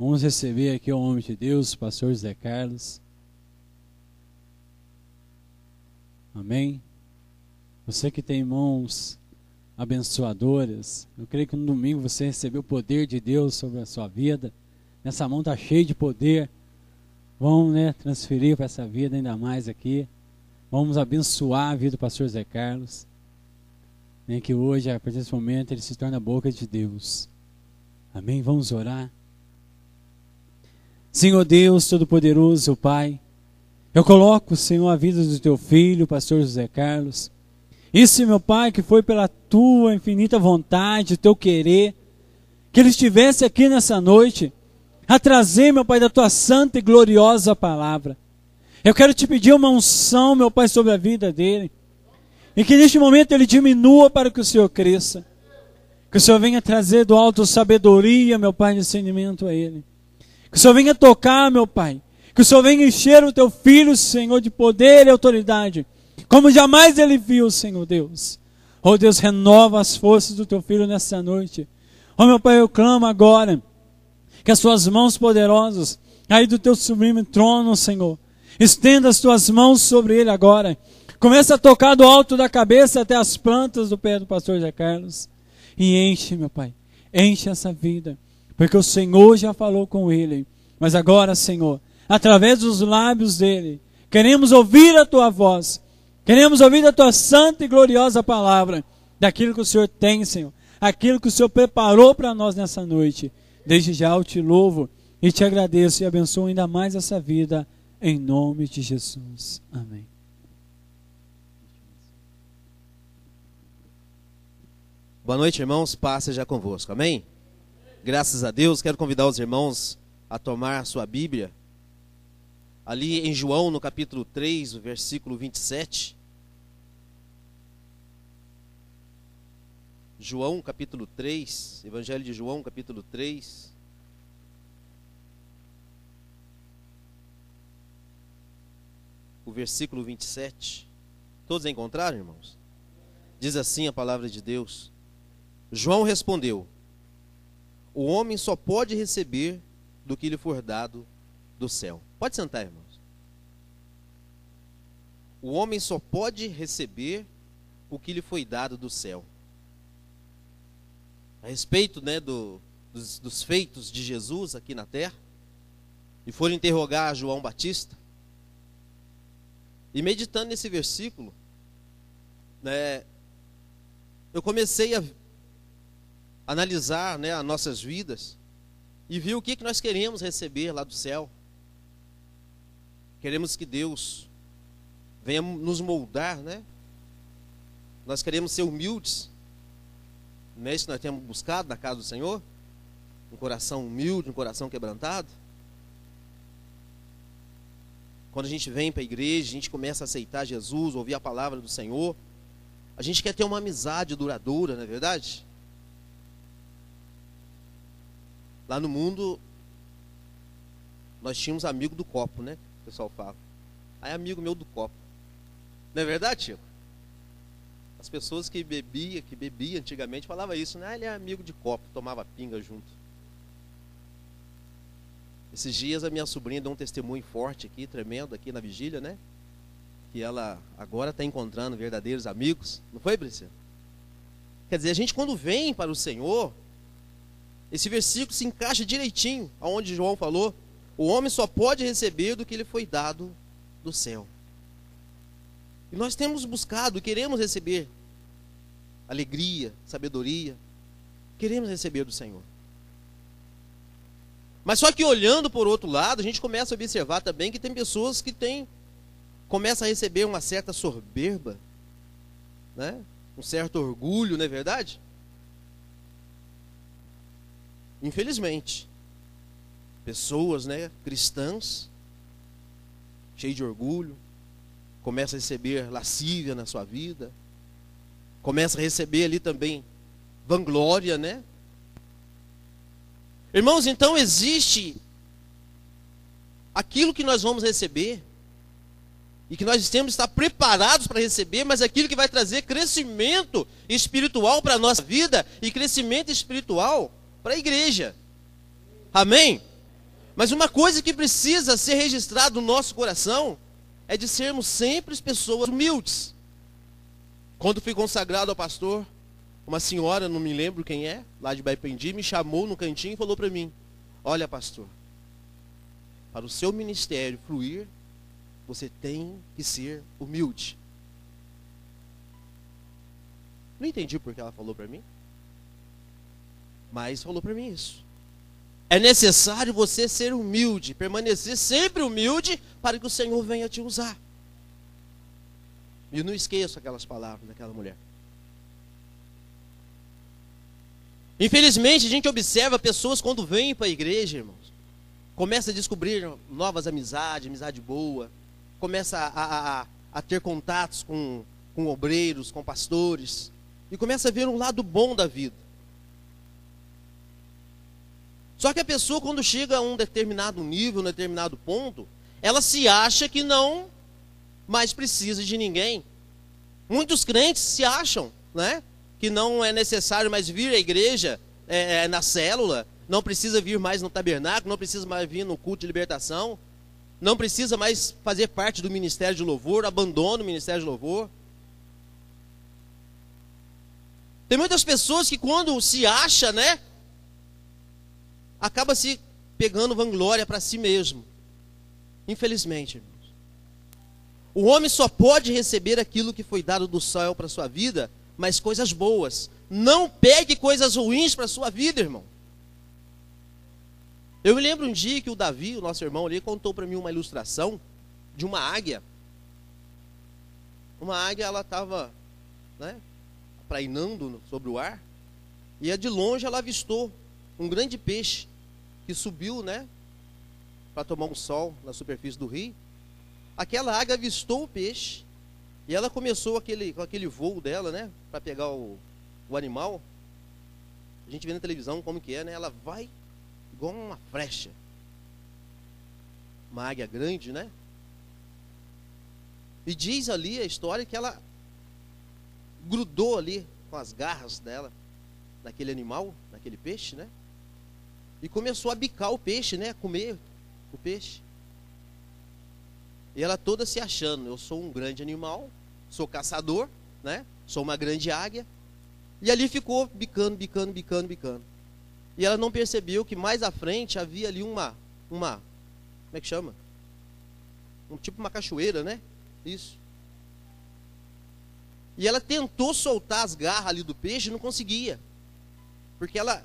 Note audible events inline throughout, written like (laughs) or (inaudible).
Vamos receber aqui o homem de Deus, o pastor José Carlos. Amém? Você que tem mãos abençoadoras, eu creio que no domingo você recebeu o poder de Deus sobre a sua vida. Nessa mão está cheia de poder. Vamos né, transferir para essa vida ainda mais aqui. Vamos abençoar a vida do pastor Zé Carlos. Nem que hoje, a partir desse momento, ele se torne a boca de Deus. Amém? Vamos orar. Senhor Deus Todo-Poderoso, Pai, eu coloco, Senhor, a vida do teu filho, pastor José Carlos. Isso, meu Pai, que foi pela tua infinita vontade, teu querer, que ele estivesse aqui nessa noite, a trazer, meu Pai, da tua santa e gloriosa palavra. Eu quero te pedir uma unção, meu Pai, sobre a vida dele. E que neste momento ele diminua para que o Senhor cresça. Que o Senhor venha trazer do alto sabedoria, meu Pai, discernimento a ele. Que o Senhor venha tocar, meu Pai. Que o Senhor venha encher o teu filho, Senhor, de poder e autoridade. Como jamais ele viu, Senhor Deus. Oh Deus, renova as forças do teu filho nessa noite. Oh meu Pai, eu clamo agora que as suas mãos poderosas, aí do teu sublime trono, Senhor, estenda as tuas mãos sobre ele agora. Começa a tocar do alto da cabeça até as plantas do pé do pastor Zé Carlos. E enche, meu Pai, enche essa vida. Porque o Senhor já falou com ele. Mas agora, Senhor, através dos lábios dele, queremos ouvir a tua voz. Queremos ouvir a tua santa e gloriosa palavra. Daquilo que o Senhor tem, Senhor. Aquilo que o Senhor preparou para nós nessa noite. Desde já eu te louvo e te agradeço e abençoo ainda mais essa vida. Em nome de Jesus. Amém. Boa noite, irmãos. Paz seja convosco. Amém? Graças a Deus. Quero convidar os irmãos a tomar sua Bíblia. Ali em João, no capítulo 3, o versículo 27. João, capítulo 3. Evangelho de João, capítulo 3. O versículo 27. Todos encontraram, irmãos? Diz assim a palavra de Deus. João respondeu: O homem só pode receber do que lhe for dado do céu. Pode sentar, irmãos. O homem só pode receber o que lhe foi dado do céu. A respeito né, do, dos, dos feitos de Jesus aqui na terra, e foram interrogar João Batista, e meditando nesse versículo, né, eu comecei a analisar né, as nossas vidas e ver o que, que nós queremos receber lá do céu. Queremos que Deus venha nos moldar, né? Nós queremos ser humildes. Não é isso que nós temos buscado na casa do Senhor? Um coração humilde, um coração quebrantado. Quando a gente vem para a igreja, a gente começa a aceitar Jesus, ouvir a palavra do Senhor. A gente quer ter uma amizade duradoura, não é verdade? Lá no mundo, nós tínhamos amigo do copo, né? O pessoal fala. Aí amigo meu do copo. Não é verdade, Chico? As pessoas que bebia, que bebia antigamente, falavam isso, né? Ah, ele é amigo de copo, tomava pinga junto. Esses dias a minha sobrinha deu um testemunho forte aqui, tremendo aqui na vigília, né? Que ela agora está encontrando verdadeiros amigos. Não foi, Priscila? Quer dizer, a gente quando vem para o Senhor, esse versículo se encaixa direitinho aonde João falou: o homem só pode receber do que lhe foi dado do céu. E nós temos buscado, queremos receber alegria, sabedoria, queremos receber do Senhor. Mas só que olhando por outro lado, a gente começa a observar também que tem pessoas que têm começa a receber uma certa soberba, né? Um certo orgulho, não é verdade? Infelizmente, pessoas, né, cristãs, cheias de orgulho, começa a receber lascívia na sua vida, começa a receber ali também vanglória, né? Irmãos, então existe aquilo que nós vamos receber e que nós temos que estar preparados para receber, mas aquilo que vai trazer crescimento espiritual para a nossa vida e crescimento espiritual para a igreja. Amém? Mas uma coisa que precisa ser registrada no nosso coração é de sermos sempre pessoas humildes. Quando fui consagrado ao pastor, uma senhora, não me lembro quem é, lá de Baipendi, me chamou no cantinho e falou para mim: Olha, pastor, para o seu ministério fluir, você tem que ser humilde. Não entendi por que ela falou para mim, mas falou para mim isso. É necessário você ser humilde, permanecer sempre humilde para que o Senhor venha te usar. E eu não esqueço aquelas palavras daquela mulher. Infelizmente, a gente observa pessoas quando vêm para a igreja, irmãos, começa a descobrir novas amizades, amizade boa, começa a, a, a ter contatos com, com obreiros, com pastores, e começa a ver um lado bom da vida. Só que a pessoa, quando chega a um determinado nível, um determinado ponto, ela se acha que não mais precisa de ninguém. Muitos crentes se acham, né? que não é necessário mais vir à igreja é, é, na célula, não precisa vir mais no tabernáculo, não precisa mais vir no culto de libertação, não precisa mais fazer parte do ministério de louvor, abandona o ministério de louvor. Tem muitas pessoas que quando se acha, né, acaba se pegando vanglória para si mesmo. Infelizmente, irmãos. O homem só pode receber aquilo que foi dado do céu para sua vida mas coisas boas. Não pegue coisas ruins para sua vida, irmão. Eu me lembro um dia que o Davi, o nosso irmão ali, contou para mim uma ilustração de uma águia. Uma águia, ela estava né, prainando sobre o ar, e de longe ela avistou um grande peixe que subiu, né, para tomar um sol na superfície do rio. Aquela águia avistou o peixe e ela começou aquele, com aquele voo dela, né? Para pegar o, o animal. A gente vê na televisão como que é, né? Ela vai igual uma flecha. Uma águia grande, né? E diz ali a história que ela grudou ali com as garras dela naquele animal, naquele peixe, né? E começou a bicar o peixe, né? Comer o peixe. E ela toda se achando, eu sou um grande animal, sou caçador, né? Sou uma grande águia. E ali ficou bicando, bicando, bicando, bicando. E ela não percebeu que mais à frente havia ali uma, uma, como é que chama? Um tipo uma cachoeira, né? Isso. E ela tentou soltar as garras ali do peixe e não conseguia. Porque ela,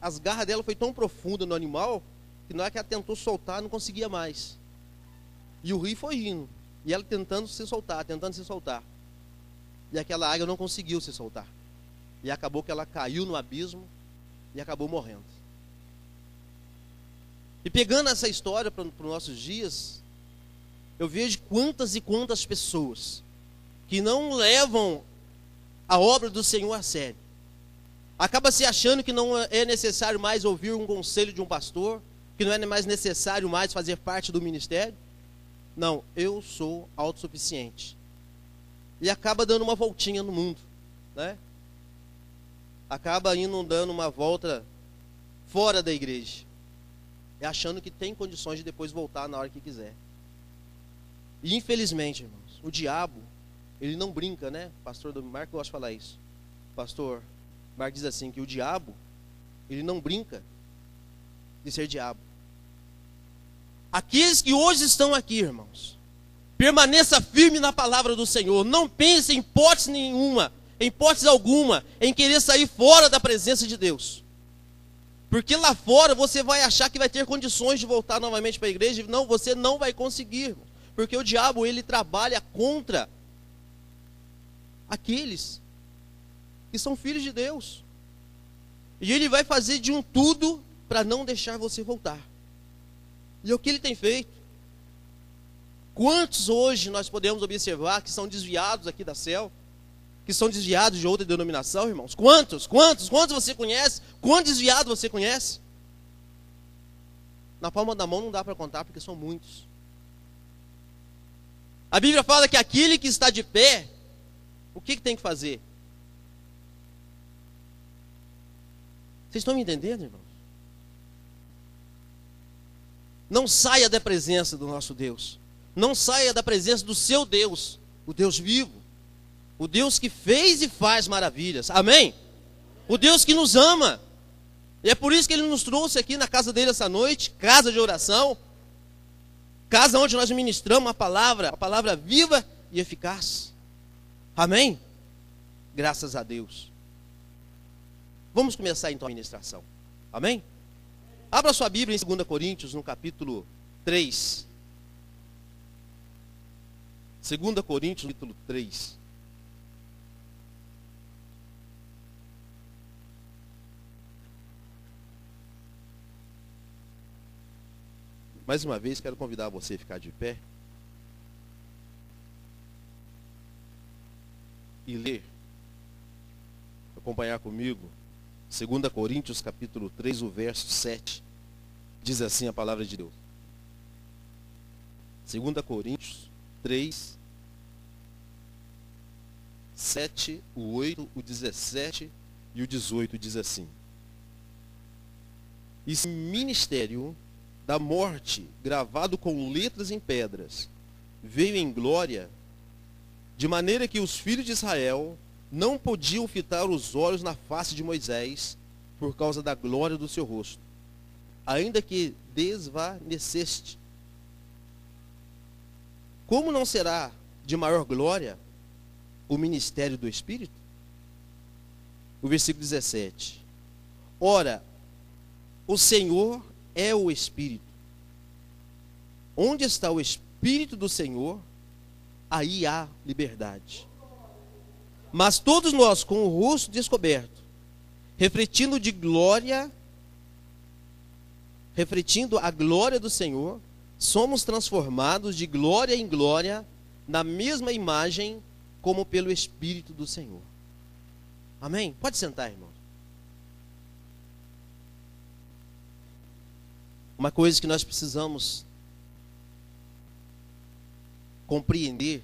as garras dela foi tão profunda no animal que na hora que ela tentou soltar, não conseguia mais. E o rio foi indo. E ela tentando se soltar, tentando se soltar. E aquela águia não conseguiu se soltar. E acabou que ela caiu no abismo e acabou morrendo. E pegando essa história para os nossos dias, eu vejo quantas e quantas pessoas que não levam a obra do Senhor a sério. Acaba se achando que não é necessário mais ouvir um conselho de um pastor, que não é mais necessário mais fazer parte do ministério. Não, eu sou autossuficiente. E acaba dando uma voltinha no mundo, né? Acaba indo dando uma volta fora da igreja. E achando que tem condições de depois voltar na hora que quiser. E infelizmente, irmãos, o diabo, ele não brinca, né? Pastor do Marco gosta de falar isso. Pastor Marco diz assim que o diabo, ele não brinca de ser diabo. Aqueles que hoje estão aqui, irmãos, permaneça firme na palavra do Senhor. Não pense em hipótese nenhuma, em hipótese alguma, em querer sair fora da presença de Deus. Porque lá fora você vai achar que vai ter condições de voltar novamente para a igreja. Não, você não vai conseguir. Porque o diabo, ele trabalha contra aqueles que são filhos de Deus. E ele vai fazer de um tudo para não deixar você voltar. E o que ele tem feito? Quantos hoje nós podemos observar que são desviados aqui da céu? Que são desviados de outra denominação, irmãos? Quantos? Quantos? Quantos você conhece? Quantos desviados você conhece? Na palma da mão não dá para contar porque são muitos. A Bíblia fala que aquele que está de pé, o que, que tem que fazer? Vocês estão me entendendo, irmão? Não saia da presença do nosso Deus. Não saia da presença do seu Deus, o Deus vivo. O Deus que fez e faz maravilhas. Amém? O Deus que nos ama. E é por isso que ele nos trouxe aqui na casa dele essa noite, casa de oração, casa onde nós ministramos a palavra, a palavra viva e eficaz. Amém? Graças a Deus. Vamos começar então a ministração. Amém? Abra sua Bíblia em 2 Coríntios, no capítulo 3. 2 Coríntios, capítulo 3. Mais uma vez, quero convidar você a ficar de pé e ler, acompanhar comigo, 2 Coríntios capítulo 3, o verso 7. Diz assim a palavra de Deus. 2 Coríntios 3, 7, o 8, o 17 e o 18 diz assim. Esse ministério da morte, gravado com letras em pedras, veio em glória, de maneira que os filhos de Israel não podiam fitar os olhos na face de Moisés, por causa da glória do seu rosto, ainda que desvaneceste. Como não será de maior glória o ministério do Espírito? O versículo 17. Ora, o Senhor é o Espírito. Onde está o Espírito do Senhor, aí há liberdade. Mas todos nós, com o rosto descoberto, refletindo de glória, refletindo a glória do Senhor, somos transformados de glória em glória na mesma imagem como pelo Espírito do Senhor. Amém? Pode sentar, irmão. Uma coisa que nós precisamos compreender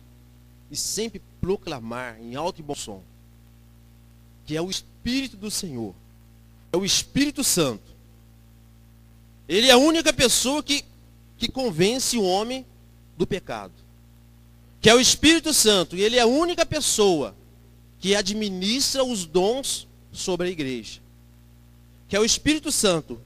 e sempre proclamar em alto e bom som, que é o Espírito do Senhor, é o Espírito Santo. Ele é a única pessoa que, que convence o homem do pecado. Que é o Espírito Santo, e ele é a única pessoa que administra os dons sobre a igreja. Que é o Espírito Santo,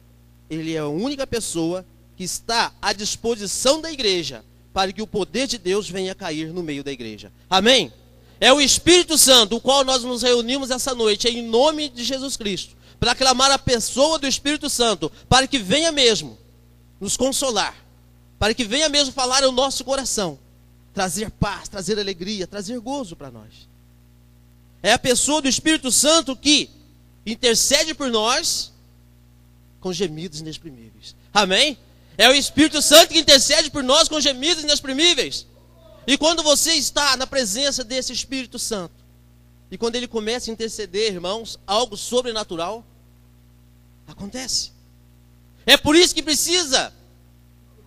ele é a única pessoa que está à disposição da igreja para que o poder de Deus venha cair no meio da igreja. Amém? É o Espírito Santo, o qual nós nos reunimos essa noite em nome de Jesus Cristo, para clamar a pessoa do Espírito Santo, para que venha mesmo nos consolar, para que venha mesmo falar ao nosso coração, trazer paz, trazer alegria, trazer gozo para nós. É a pessoa do Espírito Santo que intercede por nós com gemidos inexprimíveis. Amém? É o Espírito Santo que intercede por nós com gemidos inexprimíveis. E quando você está na presença desse Espírito Santo, e quando ele começa a interceder, irmãos, algo sobrenatural acontece. É por isso que precisa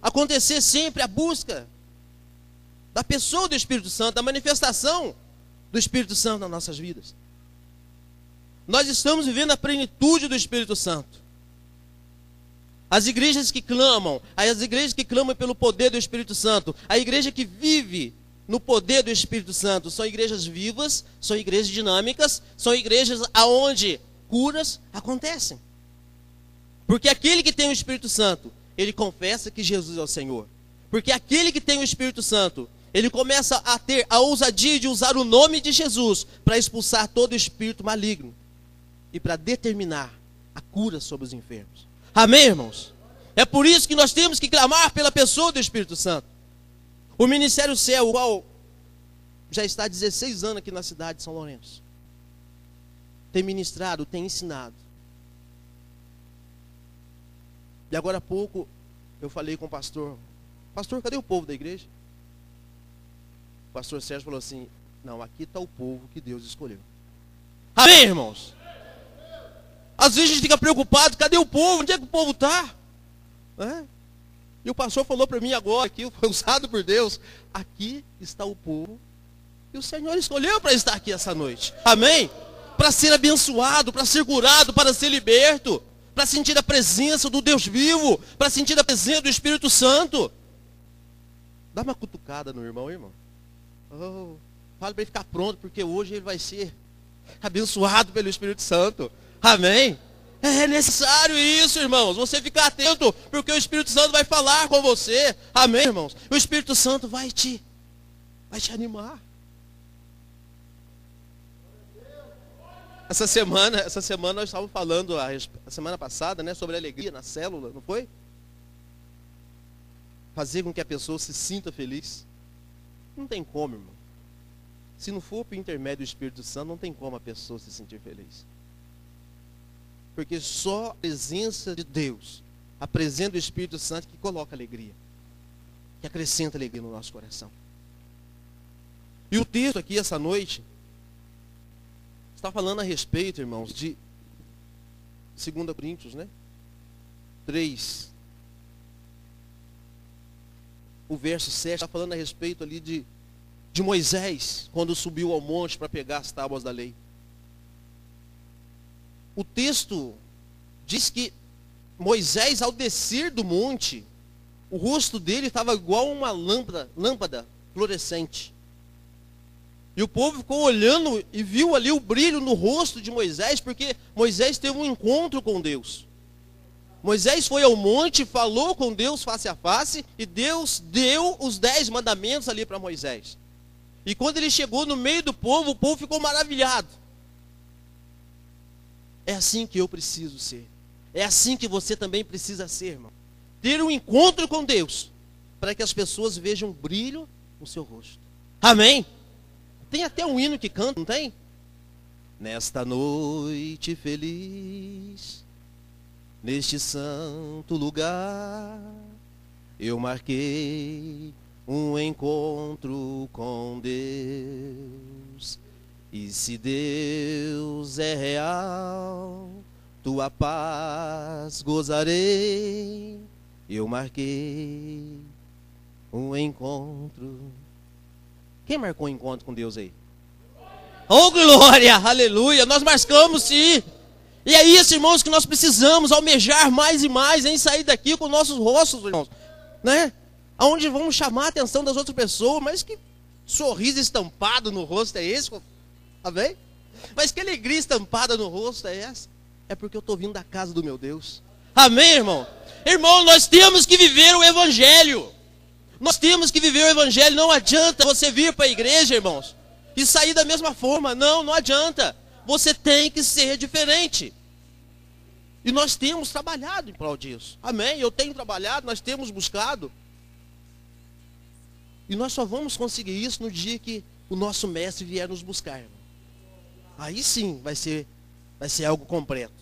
acontecer sempre a busca da pessoa do Espírito Santo, da manifestação do Espírito Santo nas nossas vidas. Nós estamos vivendo a plenitude do Espírito Santo. As igrejas que clamam, as igrejas que clamam pelo poder do Espírito Santo, a igreja que vive no poder do Espírito Santo, são igrejas vivas, são igrejas dinâmicas, são igrejas aonde curas acontecem. Porque aquele que tem o Espírito Santo, ele confessa que Jesus é o Senhor. Porque aquele que tem o Espírito Santo, ele começa a ter a ousadia de usar o nome de Jesus para expulsar todo espírito maligno e para determinar a cura sobre os enfermos. Amém, irmãos? É por isso que nós temos que clamar pela pessoa do Espírito Santo. O Ministério Céu, o qual já está há 16 anos aqui na cidade de São Lourenço, tem ministrado, tem ensinado. E agora há pouco eu falei com o pastor: Pastor, cadê o povo da igreja? O pastor Sérgio falou assim: Não, aqui está o povo que Deus escolheu. Amém, irmãos? Às vezes a gente fica preocupado, cadê o povo? Onde é que o povo está? É? E o pastor falou para mim agora, aqui, (laughs) foi usado por Deus, aqui está o povo. E o Senhor escolheu para estar aqui essa noite. Amém? Para ser abençoado, para ser curado, para ser liberto, para sentir a presença do Deus vivo, para sentir a presença do Espírito Santo. Dá uma cutucada no irmão, irmão. Oh, fala para ele ficar pronto, porque hoje ele vai ser abençoado pelo Espírito Santo. Amém? É necessário isso, irmãos. Você ficar atento, porque o Espírito Santo vai falar com você. Amém, irmãos? O Espírito Santo vai te, vai te animar. Essa semana, essa semana nós estávamos falando a, a semana passada, né, sobre alegria na célula, não foi? Fazer com que a pessoa se sinta feliz. Não tem como, irmão. Se não for por intermédio do Espírito Santo, não tem como a pessoa se sentir feliz. Porque só a presença de Deus, a presença do Espírito Santo que coloca alegria, que acrescenta alegria no nosso coração. E o texto aqui essa noite está falando a respeito, irmãos, de 2 Coríntios, né? 3. O verso 7 está falando a respeito ali de, de Moisés, quando subiu ao monte para pegar as tábuas da lei. O texto diz que Moisés, ao descer do monte, o rosto dele estava igual uma lâmpada, lâmpada fluorescente. E o povo ficou olhando e viu ali o brilho no rosto de Moisés, porque Moisés teve um encontro com Deus. Moisés foi ao monte, falou com Deus face a face, e Deus deu os dez mandamentos ali para Moisés. E quando ele chegou no meio do povo, o povo ficou maravilhado. É assim que eu preciso ser. É assim que você também precisa ser, irmão. Ter um encontro com Deus, para que as pessoas vejam brilho no seu rosto. Amém? Tem até um hino que canta, não tem? Nesta noite feliz, neste santo lugar, eu marquei um encontro com Deus. E se Deus é real, tua paz gozarei. Eu marquei um encontro quem marcou um encontro com Deus aí? Oh glória, aleluia, nós marcamos sim. E é isso, irmãos, que nós precisamos almejar mais e mais em sair daqui com nossos rostos, irmãos, né? Aonde vamos chamar a atenção das outras pessoas, mas que sorriso estampado no rosto é esse? Amém? Mas que alegria estampada no rosto é essa? É porque eu estou vindo da casa do meu Deus. Amém, irmão? Irmão, nós temos que viver o Evangelho. Nós temos que viver o Evangelho. Não adianta você vir para a igreja, irmãos, e sair da mesma forma. Não, não adianta. Você tem que ser diferente. E nós temos trabalhado em prol disso. Amém? Eu tenho trabalhado, nós temos buscado. E nós só vamos conseguir isso no dia que o nosso mestre vier nos buscar. Irmão. Aí sim vai ser, vai ser algo completo.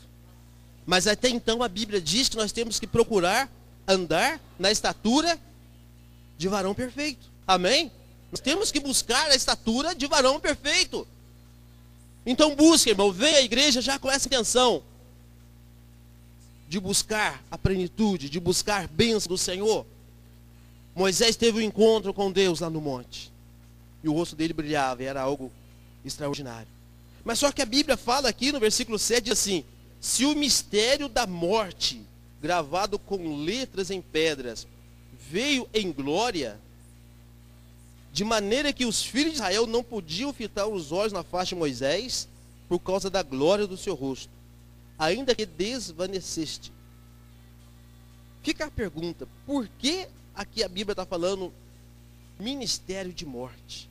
Mas até então a Bíblia diz que nós temos que procurar andar na estatura de varão perfeito. Amém? Nós temos que buscar a estatura de varão perfeito. Então busque, irmão, venha à igreja já com essa intenção de buscar a plenitude, de buscar bênção do Senhor. Moisés teve um encontro com Deus lá no monte. E o rosto dele brilhava, e era algo extraordinário. Mas só que a Bíblia fala aqui no versículo 7 diz assim: Se o mistério da morte, gravado com letras em pedras, veio em glória, de maneira que os filhos de Israel não podiam fitar os olhos na face de Moisés, por causa da glória do seu rosto, ainda que desvaneceste. Fica a pergunta: por que aqui a Bíblia está falando ministério de morte?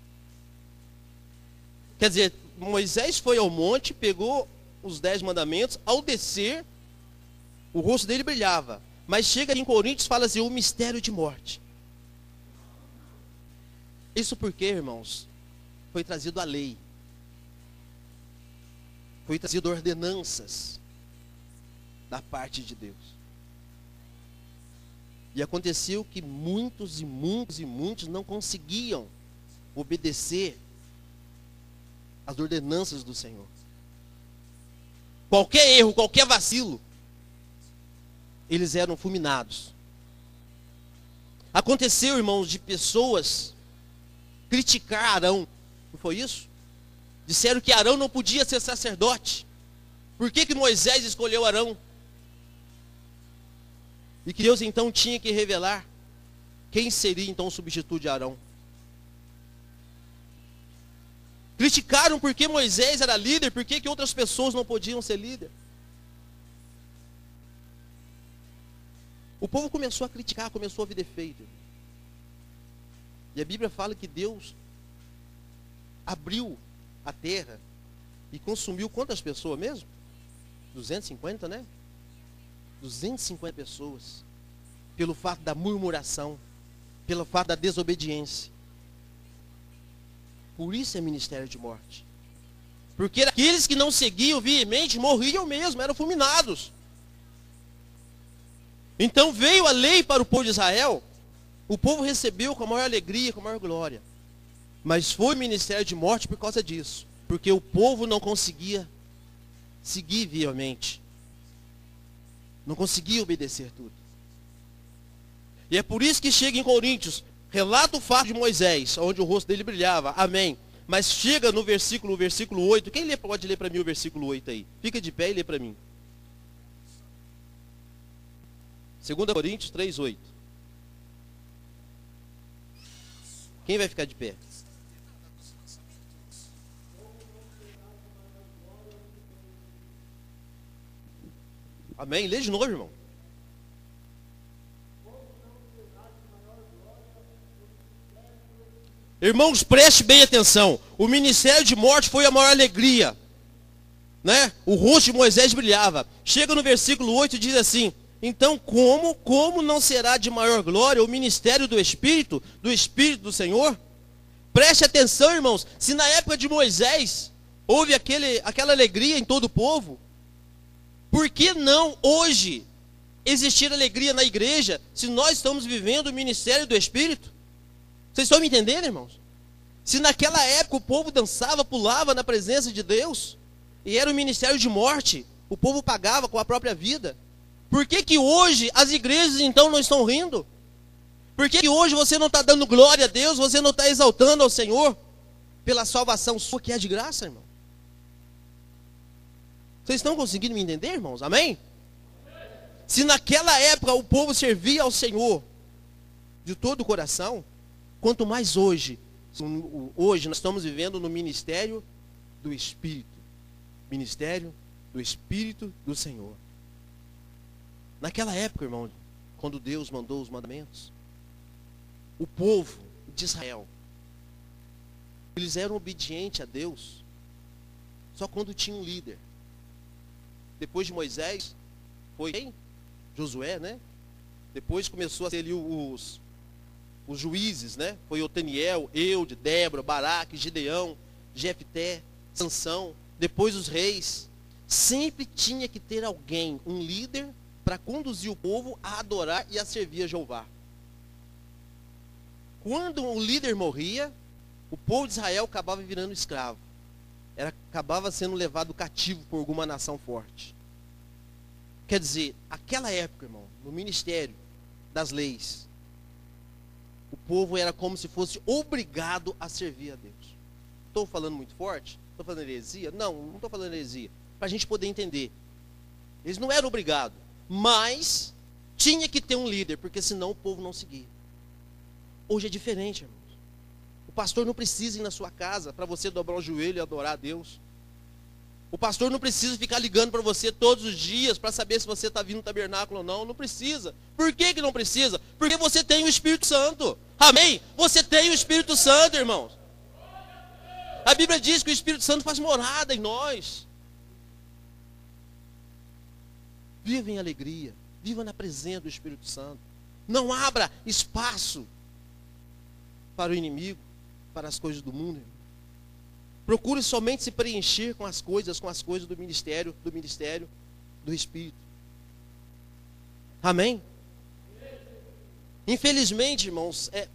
Quer dizer, Moisés foi ao monte, pegou os dez mandamentos, ao descer, o rosto dele brilhava. Mas chega em Coríntios fala assim, o mistério de morte. Isso porque, irmãos, foi trazido a lei. Foi trazido ordenanças da parte de Deus. E aconteceu que muitos e muitos e muitos não conseguiam obedecer às ordenanças do Senhor. Qualquer erro, qualquer vacilo, eles eram fulminados. Aconteceu, irmãos, de pessoas criticar Arão. Não foi isso? Disseram que Arão não podia ser sacerdote. Por que, que Moisés escolheu Arão? E que Deus então tinha que revelar quem seria então o substituto de Arão. Criticaram porque Moisés era líder, por que outras pessoas não podiam ser líder. O povo começou a criticar, começou a ver defeito. E a Bíblia fala que Deus abriu a terra e consumiu quantas pessoas mesmo? 250, né? 250 pessoas. Pelo fato da murmuração, pelo fato da desobediência. Por isso é ministério de morte. Porque aqueles que não seguiam veemente morriam mesmo, eram fulminados. Então veio a lei para o povo de Israel, o povo recebeu com a maior alegria, com a maior glória. Mas foi ministério de morte por causa disso. Porque o povo não conseguia seguir viamente. Não conseguia obedecer tudo. E é por isso que chega em Coríntios, relata o fato de Moisés, onde o rosto dele brilhava. Amém. Mas chega no versículo, versículo 8. Quem pode ler para mim o versículo 8 aí? Fica de pé e lê para mim. 2 Coríntios 3, 8. Quem vai ficar de pé? Amém? Lê de novo, irmão. Irmãos, preste bem atenção. O ministério de morte foi a maior alegria. Né? O rosto de Moisés brilhava. Chega no versículo 8 e diz assim: Então, como, como não será de maior glória o ministério do Espírito, do Espírito do Senhor? Preste atenção, irmãos. Se na época de Moisés houve aquele, aquela alegria em todo o povo, por que não hoje existir alegria na igreja se nós estamos vivendo o ministério do Espírito? Vocês estão me entendendo, irmãos? Se naquela época o povo dançava, pulava na presença de Deus, e era um ministério de morte, o povo pagava com a própria vida. Por que, que hoje as igrejas então não estão rindo? Por que, que hoje você não está dando glória a Deus, você não está exaltando ao Senhor pela salvação sua que é de graça, irmão? Vocês estão conseguindo me entender, irmãos? Amém? Se naquela época o povo servia ao Senhor de todo o coração, quanto mais hoje, hoje nós estamos vivendo no ministério do Espírito. Ministério do Espírito do Senhor. Naquela época, irmão, quando Deus mandou os mandamentos, o povo de Israel, eles eram obedientes a Deus só quando tinha um líder. Depois de Moisés, foi quem? Josué, né? Depois começou a ser ali os, os juízes, né? Foi Otaniel, Eude, Débora, Baraque, Gideão, Jefté, Sansão. Depois os reis. Sempre tinha que ter alguém, um líder, para conduzir o povo a adorar e a servir a Jeová. Quando o líder morria, o povo de Israel acabava virando escravo era, acabava sendo levado cativo por alguma nação forte. Quer dizer, aquela época, irmão, no ministério das leis, o povo era como se fosse obrigado a servir a Deus. Estou falando muito forte? Estou falando heresia? Não, não estou falando heresia. Para a gente poder entender. Eles não eram obrigados, mas tinha que ter um líder, porque senão o povo não seguia. Hoje é diferente, irmão. O pastor não precisa ir na sua casa para você dobrar o joelho e adorar a Deus. O pastor não precisa ficar ligando para você todos os dias para saber se você está vindo no tabernáculo ou não. Não precisa. Por que, que não precisa? Porque você tem o Espírito Santo. Amém? Você tem o Espírito Santo, irmãos. A Bíblia diz que o Espírito Santo faz morada em nós. Viva em alegria. Viva na presença do Espírito Santo. Não abra espaço para o inimigo para as coisas do mundo. Procure somente se preencher com as coisas, com as coisas do ministério, do ministério do Espírito. Amém? Infelizmente, irmãos, é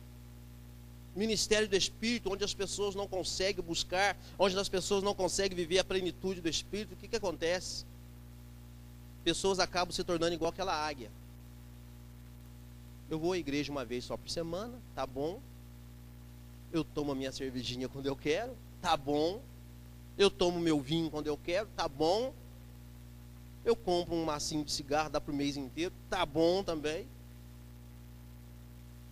ministério do Espírito, onde as pessoas não conseguem buscar, onde as pessoas não conseguem viver a plenitude do Espírito, o que, que acontece? Pessoas acabam se tornando igual aquela águia. Eu vou à igreja uma vez só por semana, tá bom, eu tomo a minha cervejinha quando eu quero, tá bom. Eu tomo meu vinho quando eu quero, tá bom. eu compro um massinho de cigarro, dá para o mês inteiro, tá bom também.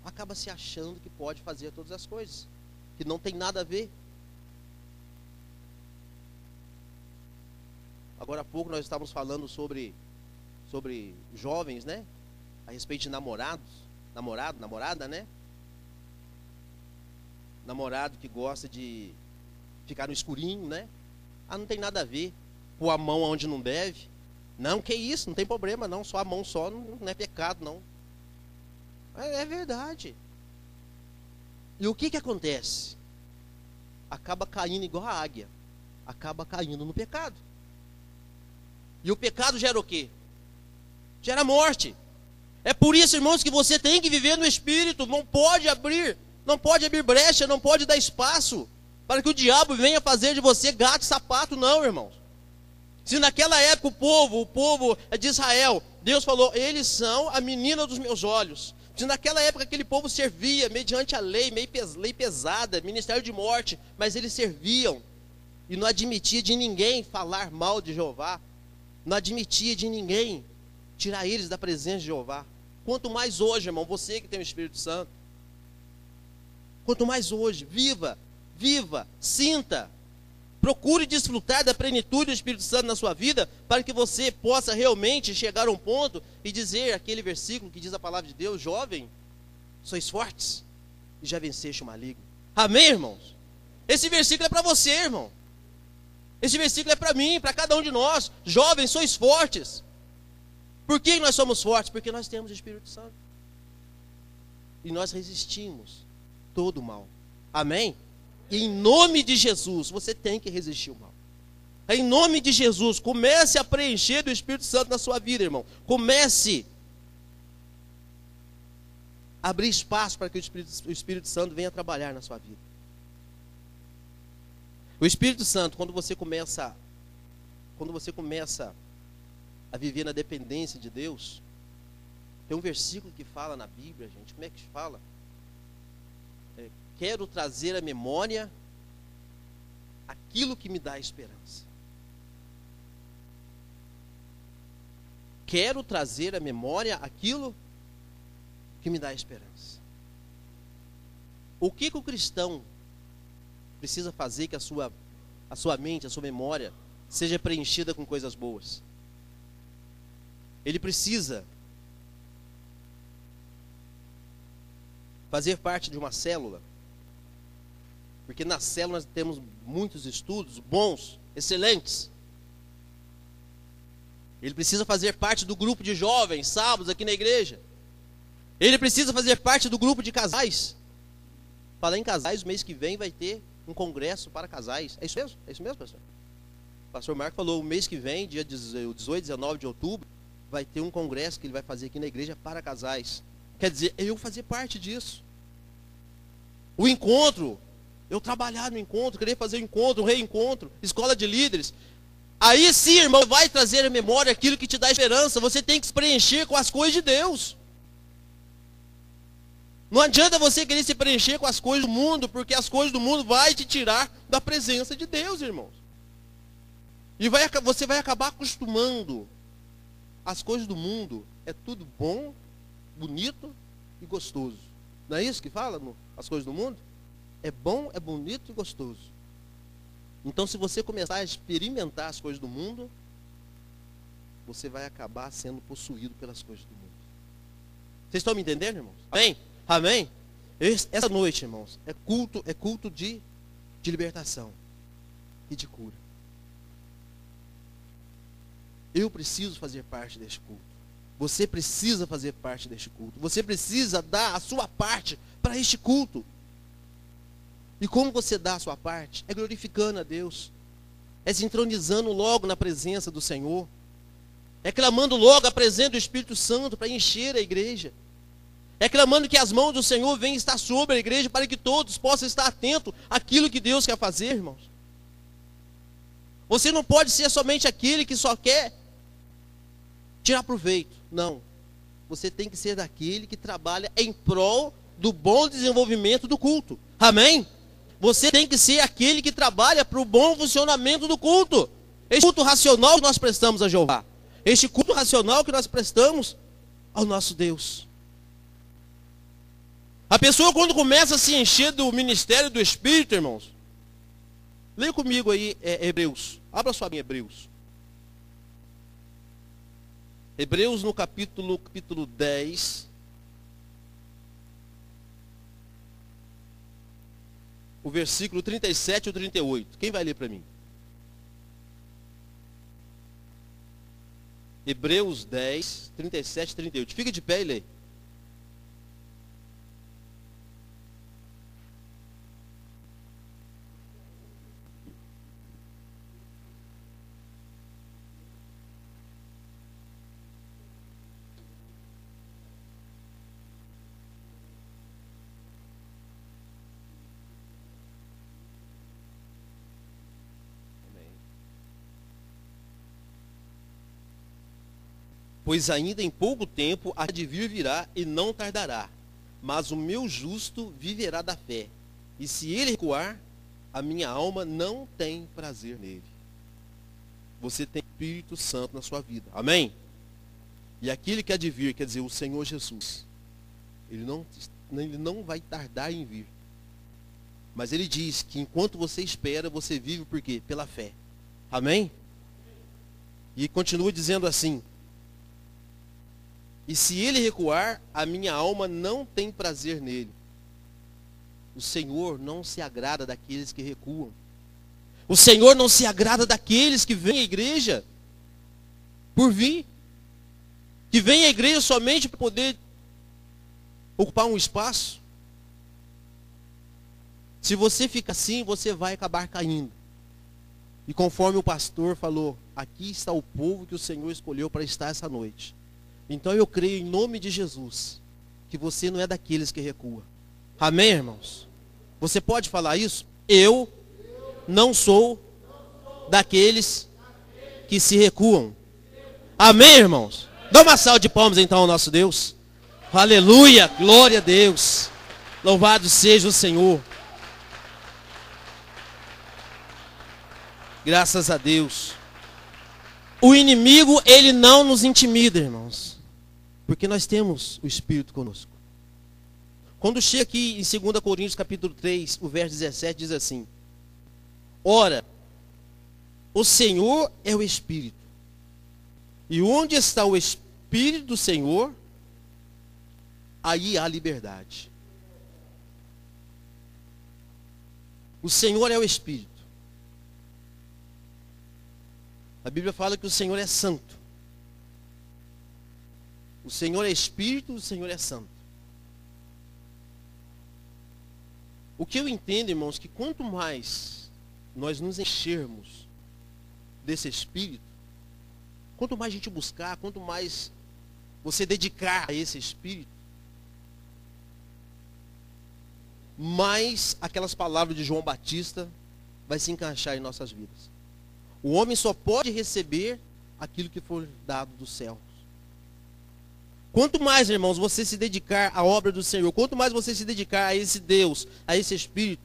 Acaba se achando que pode fazer todas as coisas, que não tem nada a ver. Agora há pouco nós estávamos falando sobre, sobre jovens, né? A respeito de namorados, namorado, namorada, né? Namorado que gosta de ficar no escurinho, né? Ah, não tem nada a ver. Pôr a mão onde não deve. Não, que isso, não tem problema não. Só a mão só não, não é pecado, não. É, é verdade. E o que que acontece? Acaba caindo igual a águia. Acaba caindo no pecado. E o pecado gera o quê? Gera morte. É por isso, irmãos, que você tem que viver no Espírito. Não pode abrir, não pode abrir brecha, não pode dar espaço para que o diabo venha fazer de você gato e sapato, não, irmãos. Se naquela época o povo, o povo de Israel, Deus falou, eles são a menina dos meus olhos. Se naquela época aquele povo servia mediante a lei, lei pesada, ministério de morte, mas eles serviam e não admitia de ninguém falar mal de Jeová, não admitia de ninguém tirar eles da presença de Jeová. Quanto mais hoje, irmão, você que tem o Espírito Santo. Quanto mais hoje, viva, viva, sinta. Procure desfrutar da plenitude do Espírito Santo na sua vida, para que você possa realmente chegar a um ponto e dizer aquele versículo que diz a palavra de Deus: jovem, sois fortes e já venceste o maligno. Amém, irmãos? Esse versículo é para você, irmão. Esse versículo é para mim, para cada um de nós. Jovens, sois fortes. Por que nós somos fortes? Porque nós temos o Espírito Santo. E nós resistimos todo o mal. Amém? Em nome de Jesus, você tem que resistir o mal. Em nome de Jesus, comece a preencher do Espírito Santo na sua vida, irmão. Comece a abrir espaço para que o Espírito, o Espírito Santo venha trabalhar na sua vida. O Espírito Santo, quando você começa, quando você começa a viver na dependência de Deus, tem um versículo que fala na Bíblia, gente, como é que fala? Quero trazer à memória aquilo que me dá esperança. Quero trazer à memória aquilo que me dá esperança. O que, que o cristão precisa fazer que a sua, a sua mente, a sua memória seja preenchida com coisas boas. Ele precisa fazer parte de uma célula. Porque na célula nós temos muitos estudos bons, excelentes. Ele precisa fazer parte do grupo de jovens, sábados aqui na igreja. Ele precisa fazer parte do grupo de casais. Falar em casais, mês que vem vai ter um congresso para casais. É isso mesmo? É isso mesmo, pastor? O pastor Marco falou, o mês que vem, dia 18, 19 de outubro, vai ter um congresso que ele vai fazer aqui na igreja para casais. Quer dizer, eu fazer parte disso. O encontro, eu trabalhar no encontro, querer fazer o encontro, o reencontro, escola de líderes. Aí sim, irmão, vai trazer à memória aquilo que te dá esperança. Você tem que se preencher com as coisas de Deus. Não adianta você querer se preencher com as coisas do mundo, porque as coisas do mundo vai te tirar da presença de Deus, irmãos. E vai, você vai acabar acostumando. As coisas do mundo é tudo bom, bonito e gostoso. Não é isso que fala as coisas do mundo? É bom, é bonito e gostoso. Então, se você começar a experimentar as coisas do mundo, você vai acabar sendo possuído pelas coisas do mundo. Vocês estão me entendendo, irmãos? Amém? Amém? Essa noite, irmãos, é culto, é culto de, de libertação e de cura. Eu preciso fazer parte deste culto. Você precisa fazer parte deste culto. Você precisa dar a sua parte para este culto. E como você dá a sua parte? É glorificando a Deus. É se entronizando logo na presença do Senhor. É clamando logo a presença do Espírito Santo para encher a igreja. É clamando que as mãos do Senhor venham estar sobre a igreja para que todos possam estar atentos àquilo que Deus quer fazer, irmãos. Você não pode ser somente aquele que só quer tirar proveito. Não. Você tem que ser daquele que trabalha em prol do bom desenvolvimento do culto. Amém? Você tem que ser aquele que trabalha para o bom funcionamento do culto. Esse culto racional que nós prestamos a Jeová. este culto racional que nós prestamos ao nosso Deus. A pessoa quando começa a se encher do ministério do Espírito, irmãos, leia comigo aí é, Hebreus. Abra sua minha Hebreus. Hebreus no capítulo, capítulo 10. O versículo 37 e 38. Quem vai ler para mim? Hebreus 10, 37 e 38. Fica de pé e lê. Pois ainda em pouco tempo há de vir virá e não tardará. Mas o meu justo viverá da fé. E se ele recuar, a minha alma não tem prazer nele. Você tem Espírito Santo na sua vida. Amém? E aquele que há de vir, quer dizer, o Senhor Jesus, ele não, ele não vai tardar em vir. Mas ele diz que enquanto você espera, você vive por quê? Pela fé. Amém? E continua dizendo assim: e se ele recuar, a minha alma não tem prazer nele. O Senhor não se agrada daqueles que recuam. O Senhor não se agrada daqueles que vêm à igreja por vir. Que vêm à igreja somente para poder ocupar um espaço. Se você fica assim, você vai acabar caindo. E conforme o pastor falou, aqui está o povo que o Senhor escolheu para estar essa noite. Então eu creio em nome de Jesus que você não é daqueles que recua. Amém, irmãos? Você pode falar isso? Eu não sou daqueles que se recuam. Amém, irmãos? Dá uma salva de palmas então ao nosso Deus. Aleluia, glória a Deus. Louvado seja o Senhor. Graças a Deus. O inimigo, ele não nos intimida, irmãos. Porque nós temos o Espírito conosco. Quando chega aqui em 2 Coríntios capítulo 3, o verso 17 diz assim: Ora, o Senhor é o Espírito. E onde está o Espírito do Senhor, aí há liberdade. O Senhor é o Espírito. A Bíblia fala que o Senhor é santo. O Senhor é Espírito, o Senhor é Santo. O que eu entendo, irmãos, que quanto mais nós nos enchermos desse Espírito, quanto mais a gente buscar, quanto mais você dedicar a esse Espírito, mais aquelas palavras de João Batista vai se encaixar em nossas vidas. O homem só pode receber aquilo que for dado do céu. Quanto mais, irmãos, você se dedicar à obra do Senhor, quanto mais você se dedicar a esse Deus, a esse Espírito,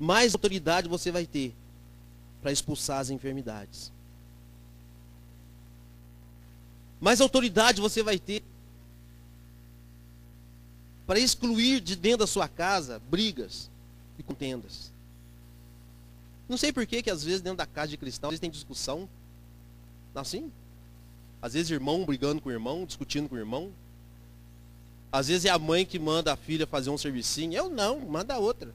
mais autoridade você vai ter para expulsar as enfermidades. Mais autoridade você vai ter para excluir de dentro da sua casa brigas e contendas. Não sei por que, que às vezes dentro da casa de cristão eles têm discussão. Assim? Às vezes irmão brigando com o irmão, discutindo com o irmão. Às vezes é a mãe que manda a filha fazer um servicinho. Eu não, manda outra.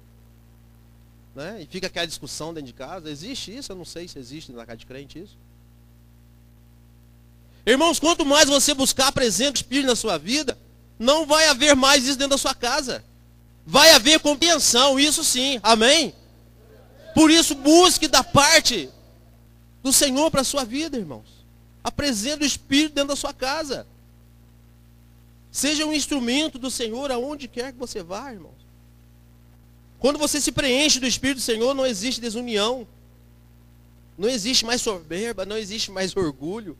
Né? E fica aquela discussão dentro de casa. Existe isso? Eu não sei se existe na casa de crente isso. Irmãos, quanto mais você buscar a presença do Espírito na sua vida, não vai haver mais isso dentro da sua casa. Vai haver compreensão, isso sim. Amém? Por isso, busque da parte do Senhor para a sua vida, irmãos. Apresente o Espírito dentro da sua casa. Seja um instrumento do Senhor aonde quer que você vá, irmãos. Quando você se preenche do Espírito do Senhor, não existe desunião. Não existe mais soberba, não existe mais orgulho,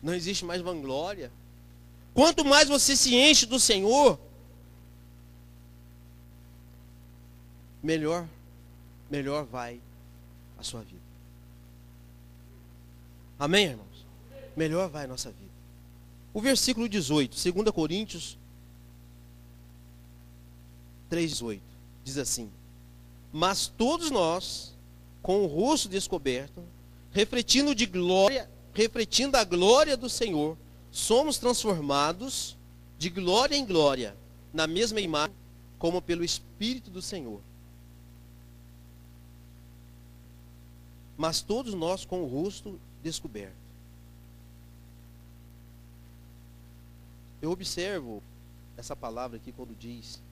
não existe mais vanglória. Quanto mais você se enche do Senhor, melhor, melhor vai a sua vida. Amém, irmãos? Melhor vai a nossa vida. O versículo 18, 2 Coríntios 3,18, diz assim: Mas todos nós, com o rosto descoberto, refletindo de glória, refletindo a glória do Senhor, somos transformados de glória em glória, na mesma imagem, como pelo Espírito do Senhor. Mas todos nós com o rosto descoberto. Eu observo essa palavra aqui quando diz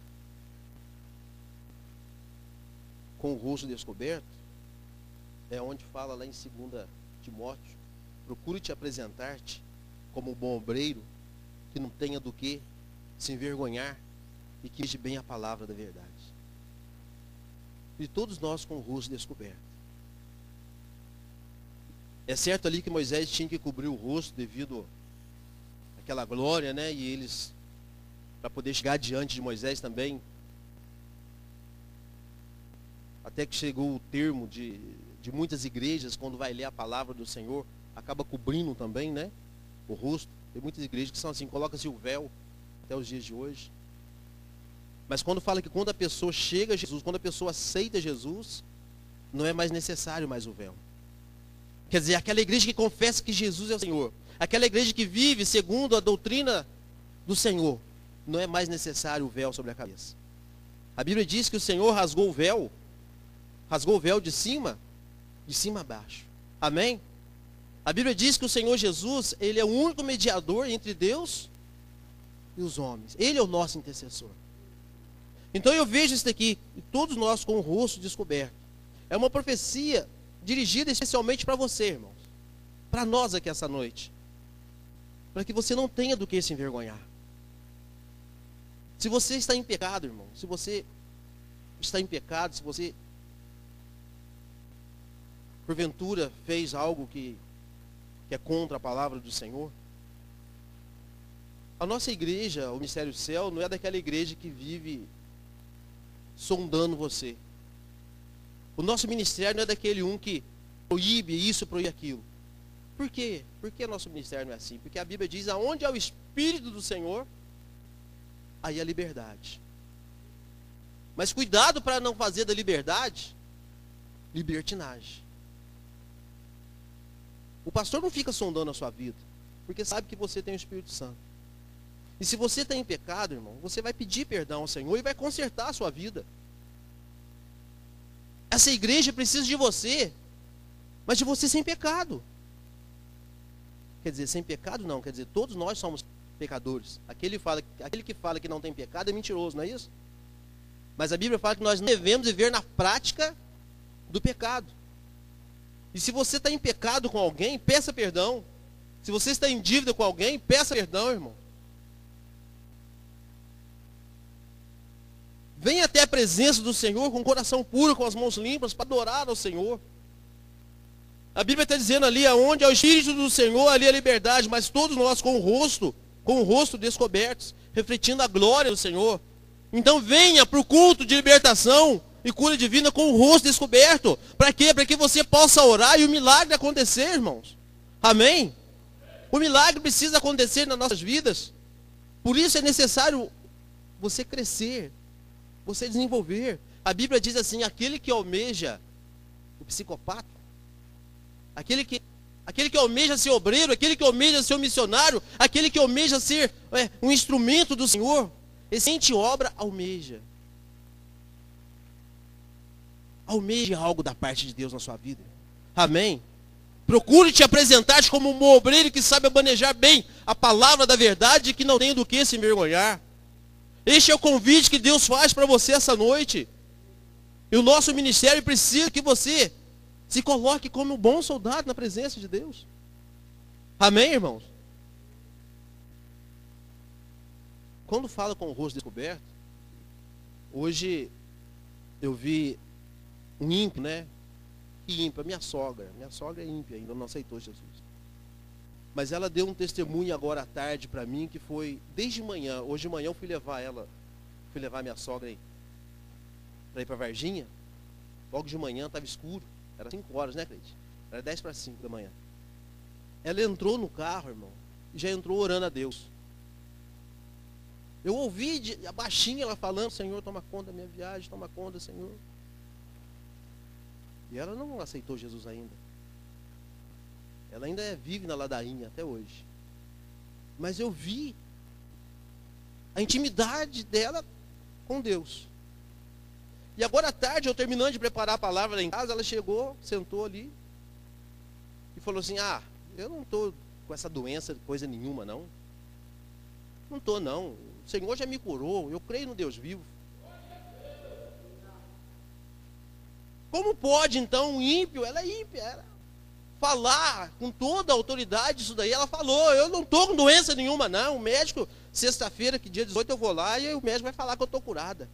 com o rosto descoberto, é onde fala lá em 2 Timóteo, procure te apresentar-te como um bom obreiro, que não tenha do que se envergonhar e que age bem a palavra da verdade. E todos nós com o rosto descoberto. É certo ali que Moisés tinha que cobrir o rosto devido àquela glória, né? E eles, para poder chegar diante de Moisés também, até que chegou o termo de, de muitas igrejas, quando vai ler a palavra do Senhor, acaba cobrindo também, né? o rosto. Tem muitas igrejas que são assim, coloca-se o véu até os dias de hoje. Mas quando fala que quando a pessoa chega a Jesus, quando a pessoa aceita Jesus, não é mais necessário mais o véu. Quer dizer, aquela igreja que confessa que Jesus é o Senhor, aquela igreja que vive segundo a doutrina do Senhor, não é mais necessário o véu sobre a cabeça. A Bíblia diz que o Senhor rasgou o véu, rasgou o véu de cima, de cima a baixo. Amém? A Bíblia diz que o Senhor Jesus, ele é o único mediador entre Deus e os homens. Ele é o nosso intercessor. Então eu vejo isso daqui, todos nós com o rosto descoberto. É uma profecia dirigida especialmente para você, irmãos. Para nós aqui essa noite. Para que você não tenha do que se envergonhar. Se você está em pecado, irmão, se você está em pecado, se você porventura fez algo que que é contra a palavra do Senhor. A nossa igreja, o Ministério do Céu, não é daquela igreja que vive sondando você. O nosso ministério não é daquele um que proíbe isso, proíbe aquilo. Por quê? Por que nosso ministério não é assim? Porque a Bíblia diz, aonde é o Espírito do Senhor, aí é liberdade. Mas cuidado para não fazer da liberdade libertinagem. O pastor não fica sondando a sua vida, porque sabe que você tem o Espírito Santo. E se você está em pecado, irmão, você vai pedir perdão ao Senhor e vai consertar a sua vida. Essa igreja precisa de você, mas de você sem pecado. Quer dizer, sem pecado não, quer dizer, todos nós somos pecadores. Aquele, fala, aquele que fala que não tem pecado é mentiroso, não é isso? Mas a Bíblia fala que nós não devemos viver na prática do pecado. E se você está em pecado com alguém, peça perdão. Se você está em dívida com alguém, peça perdão, irmão. Venha até a presença do Senhor com o coração puro, com as mãos limpas, para adorar ao Senhor. A Bíblia está dizendo ali, aonde é o Espírito do Senhor, ali é a liberdade, mas todos nós com o rosto, com o rosto descobertos, refletindo a glória do Senhor. Então venha para o culto de libertação, e cura divina com o rosto descoberto. Para quê? Para que você possa orar e o milagre acontecer, irmãos. Amém? O milagre precisa acontecer nas nossas vidas. Por isso é necessário você crescer, você desenvolver. A Bíblia diz assim: aquele que almeja o psicopata, aquele que, aquele que almeja ser obreiro, aquele que almeja ser um missionário, aquele que almeja ser é, um instrumento do Senhor, esse obra almeja. Almeje algo da parte de Deus na sua vida. Amém? Procure te apresentar como um obreiro que sabe manejar bem a palavra da verdade e que não tem do que se envergonhar. Este é o convite que Deus faz para você essa noite. E o nosso ministério precisa que você se coloque como um bom soldado na presença de Deus. Amém, irmãos? Quando fala com o rosto descoberto, hoje eu vi um ímpio, né? Que ímpio, minha sogra. Minha sogra é ímpia ainda, não aceitou Jesus. Mas ela deu um testemunho agora à tarde para mim que foi desde manhã. Hoje de manhã eu fui levar ela, fui levar minha sogra para ir para Varginha. Logo de manhã estava escuro. Era 5 horas, né, Cleide? Era 10 para 5 da manhã. ela entrou no carro, irmão, e já entrou orando a Deus. Eu ouvi de, a baixinha ela falando, Senhor, toma conta da minha viagem, toma conta, Senhor. E ela não aceitou Jesus ainda. Ela ainda é, vive na ladainha até hoje. Mas eu vi a intimidade dela com Deus. E agora à tarde, eu terminando de preparar a palavra em casa, ela chegou, sentou ali e falou assim: Ah, eu não estou com essa doença, coisa nenhuma, não. Não estou, não. O Senhor já me curou, eu creio no Deus vivo. Como pode então um ímpio, ela é ímpia, ela falar com toda a autoridade isso daí, ela falou, eu não estou com doença nenhuma, não. O médico, sexta-feira, que dia 18, eu vou lá e o médico vai falar que eu estou curada.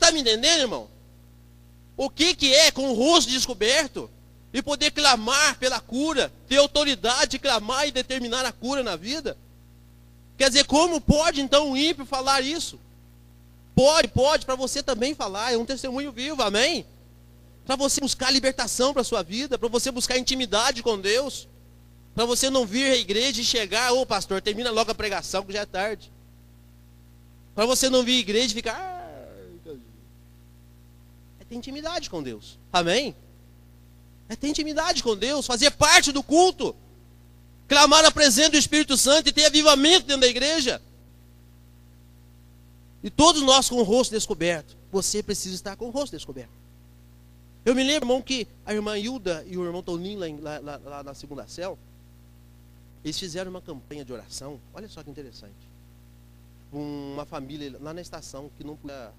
Está me entendendo, irmão? O que, que é com o rosto descoberto? E poder clamar pela cura, ter autoridade de clamar e determinar a cura na vida? Quer dizer, como pode então um ímpio falar isso? Pode, pode, para você também falar, é um testemunho vivo, amém? para você buscar libertação para a sua vida, para você buscar intimidade com Deus, para você não vir à igreja e chegar, ô oh, pastor, termina logo a pregação que já é tarde. Para você não vir à igreja e ficar. Ter intimidade com Deus. Amém? É ter intimidade com Deus, fazer parte do culto, clamar a presença do Espírito Santo e ter avivamento dentro da igreja. E todos nós com o rosto descoberto. Você precisa estar com o rosto descoberto. Eu me lembro, irmão, que a irmã Hilda e o irmão Toninho lá, lá, lá na segunda céu, eles fizeram uma campanha de oração. Olha só que interessante. Uma família lá na estação que não podia,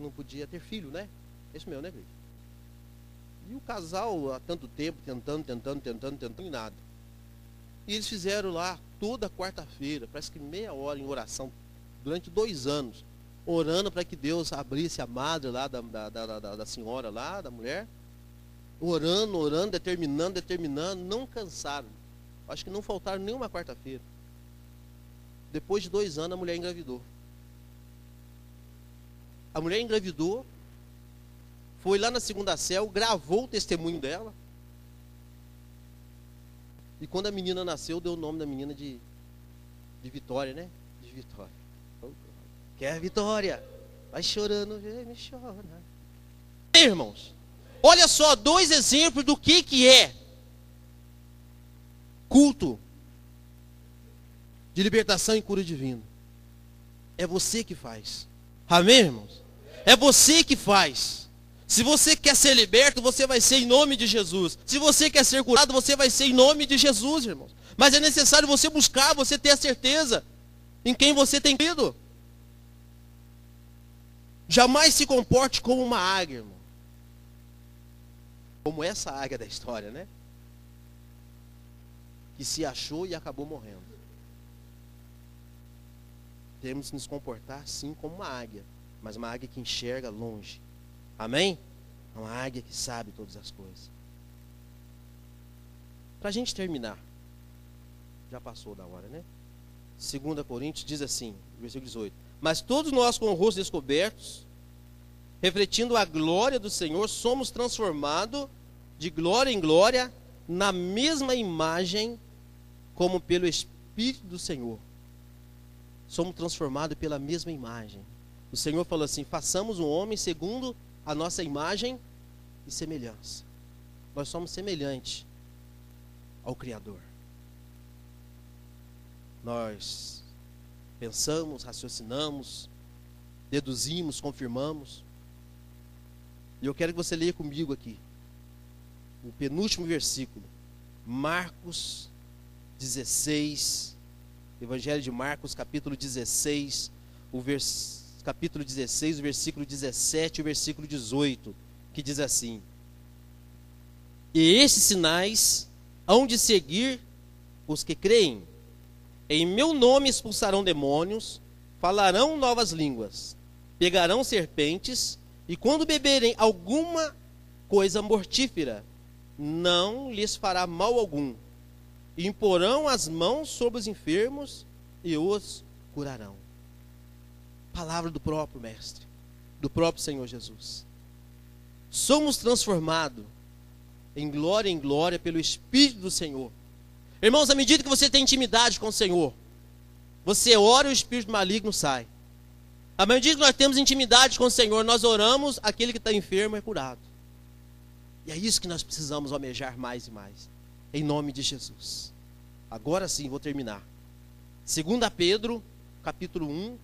não podia ter filho, né? Esse meu, né, Cris? E o casal há tanto tempo tentando, tentando, tentando, tentando e nada. E eles fizeram lá toda quarta-feira, parece que meia hora em oração, durante dois anos orando para que Deus abrisse a madre lá da, da, da, da, senhora lá, da mulher. Orando, orando, determinando, determinando, não cansaram. Acho que não faltaram nenhuma quarta-feira. Depois de dois anos, a mulher engravidou. A mulher engravidou, foi lá na segunda céu, gravou o testemunho dela. E quando a menina nasceu, deu o nome da menina de, de Vitória, né? De Vitória. Quer vitória? Vai chorando, me chora. Irmãos, olha só dois exemplos do que, que é culto de libertação e cura divina. É você que faz. Amém, irmãos? É você que faz. Se você quer ser liberto, você vai ser em nome de Jesus. Se você quer ser curado, você vai ser em nome de Jesus, irmãos. Mas é necessário você buscar, você ter a certeza em quem você tem crido. Jamais se comporte como uma águia, irmão. Como essa águia da história, né? Que se achou e acabou morrendo. Temos que nos comportar sim como uma águia, mas uma águia que enxerga longe. Amém? Uma águia que sabe todas as coisas. Para a gente terminar, já passou da hora, né? 2 Coríntios diz assim, versículo 18. Mas todos nós, com o rosto descobertos, refletindo a glória do Senhor, somos transformados de glória em glória na mesma imagem, como pelo Espírito do Senhor. Somos transformados pela mesma imagem. O Senhor falou assim: façamos um homem segundo a nossa imagem e semelhança. Nós somos semelhantes ao Criador. Nós pensamos, raciocinamos, deduzimos, confirmamos. E eu quero que você leia comigo aqui o penúltimo versículo, Marcos 16, Evangelho de Marcos, capítulo 16, o vers... capítulo 16, o versículo 17 e o versículo 18, que diz assim: E esses sinais hão de seguir os que creem. Em meu nome expulsarão demônios, falarão novas línguas, pegarão serpentes, e quando beberem alguma coisa mortífera, não lhes fará mal algum. E imporão as mãos sobre os enfermos e os curarão. Palavra do próprio Mestre, do próprio Senhor Jesus. Somos transformados em glória em glória pelo Espírito do Senhor Irmãos, à medida que você tem intimidade com o Senhor, você ora e o espírito maligno sai. À medida que nós temos intimidade com o Senhor, nós oramos, aquele que está enfermo é curado. E é isso que nós precisamos almejar mais e mais. Em nome de Jesus. Agora sim, vou terminar. 2 Pedro, capítulo 1.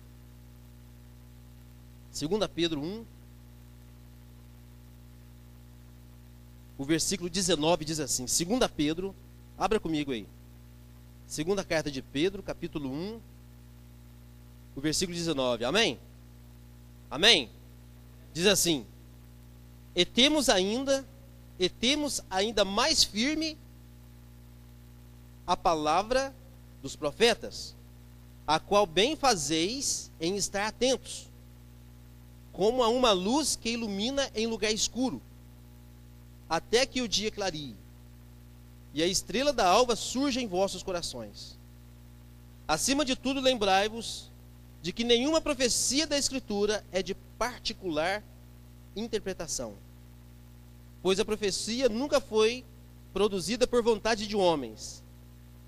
2 Pedro 1. O versículo 19 diz assim: 2 Pedro, abra comigo aí. Segunda carta de Pedro, capítulo 1, o versículo 19. Amém? Amém? Diz assim: E temos ainda, e temos ainda mais firme a palavra dos profetas, a qual bem fazeis em estar atentos, como a uma luz que ilumina em lugar escuro, até que o dia clareie, e a estrela da alva surja em vossos corações. Acima de tudo, lembrai-vos de que nenhuma profecia da Escritura é de particular interpretação, pois a profecia nunca foi produzida por vontade de homens,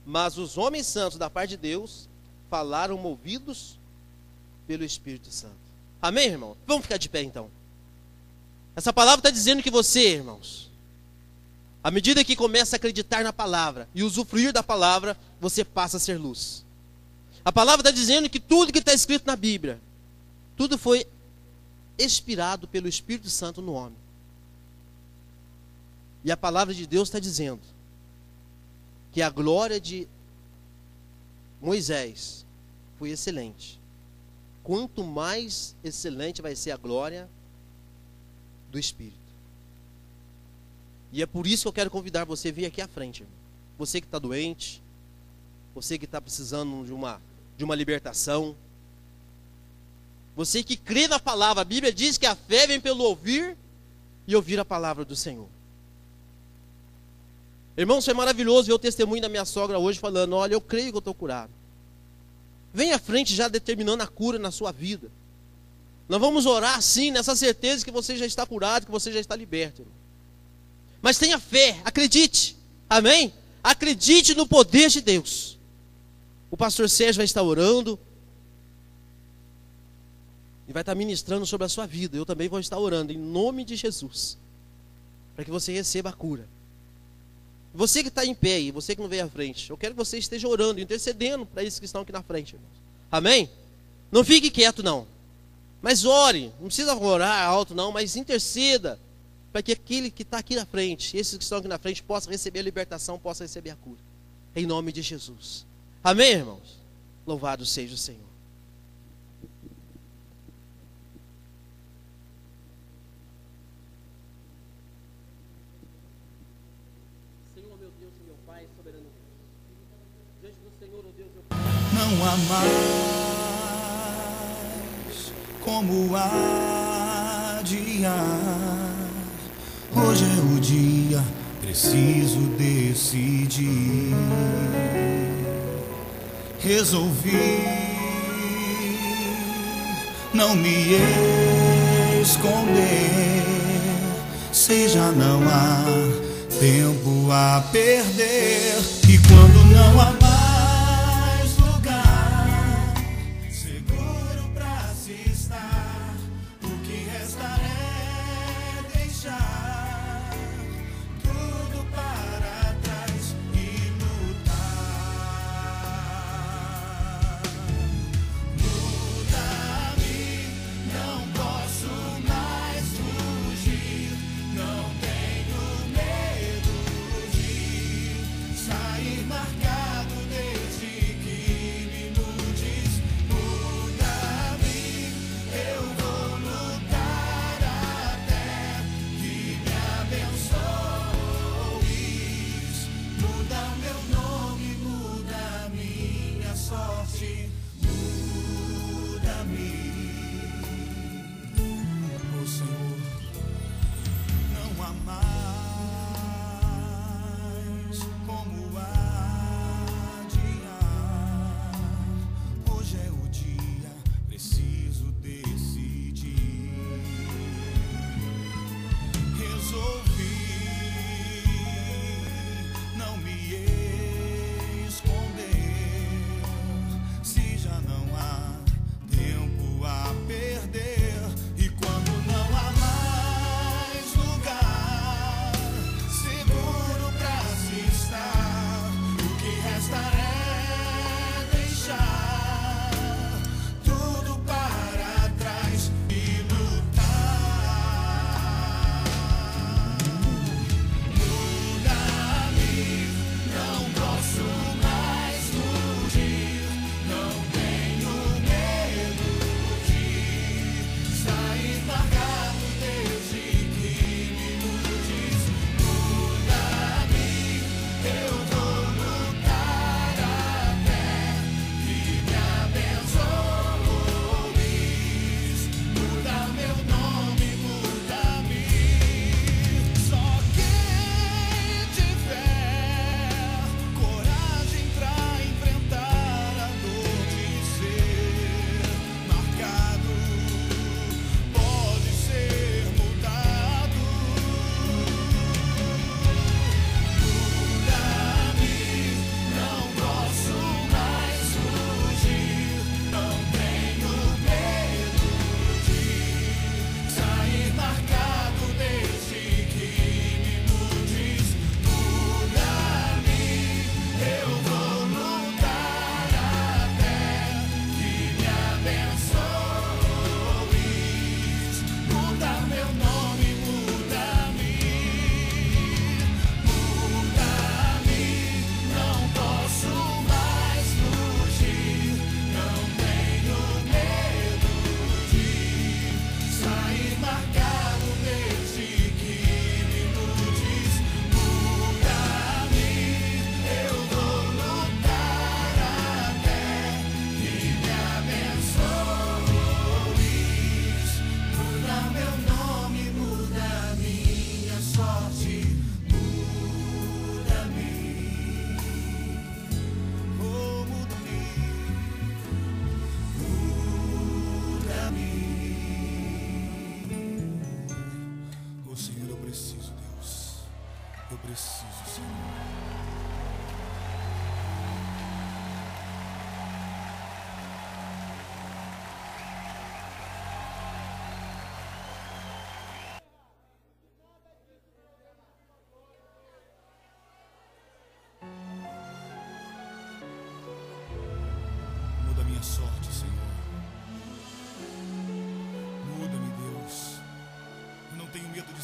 mas os homens santos da parte de Deus falaram movidos pelo Espírito Santo. Amém, irmão? Vamos ficar de pé então. Essa palavra está dizendo que você, irmãos, à medida que começa a acreditar na palavra e usufruir da palavra, você passa a ser luz. A palavra está dizendo que tudo que está escrito na Bíblia, tudo foi expirado pelo Espírito Santo no homem. E a palavra de Deus está dizendo que a glória de Moisés foi excelente. Quanto mais excelente vai ser a glória do Espírito. E é por isso que eu quero convidar você a vir aqui à frente. Irmão. Você que está doente, você que está precisando de uma de uma libertação. Você que crê na palavra, a Bíblia diz que a fé vem pelo ouvir e ouvir a palavra do Senhor. Irmãos, foi maravilhoso ver o testemunho da minha sogra hoje falando: Olha, eu creio que eu estou curado. Vem à frente já determinando a cura na sua vida. Nós vamos orar assim, nessa certeza que você já está curado, que você já está liberto. Irmão. Mas tenha fé, acredite. Amém? Acredite no poder de Deus. O pastor Sérgio vai estar orando. E vai estar ministrando sobre a sua vida. Eu também vou estar orando em nome de Jesus. Para que você receba a cura. Você que está em pé e você que não veio à frente, eu quero que você esteja orando, intercedendo para esses que estão aqui na frente. Irmãos. Amém? Não fique quieto, não. Mas ore. Não precisa orar alto, não, mas interceda. Para que aquele que está aqui na frente, esses que estão aqui na frente, possa receber a libertação, possa receber a cura. Em nome de Jesus. Amém, irmãos? Louvado seja o. Senhor, meu Deus e meu Pai, soberano Deus. Diante do Senhor, oh Deus, eu... Não há mais como adiar. Hoje é o dia, preciso decidir resolvi não me esconder. Seja não há tempo a perder e quando não há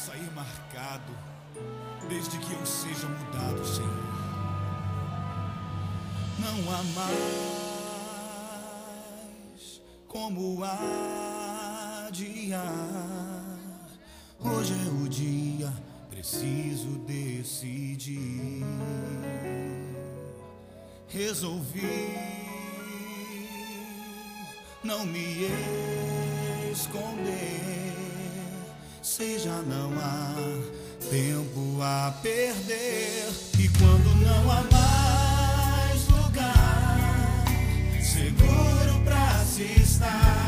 sair marcado, desde que eu seja mudado, Senhor. Não há mais como adiar. Hoje é o dia, preciso decidir. Resolvi não me esconder. Seja não há tempo a perder. E quando não há mais lugar seguro pra se estar,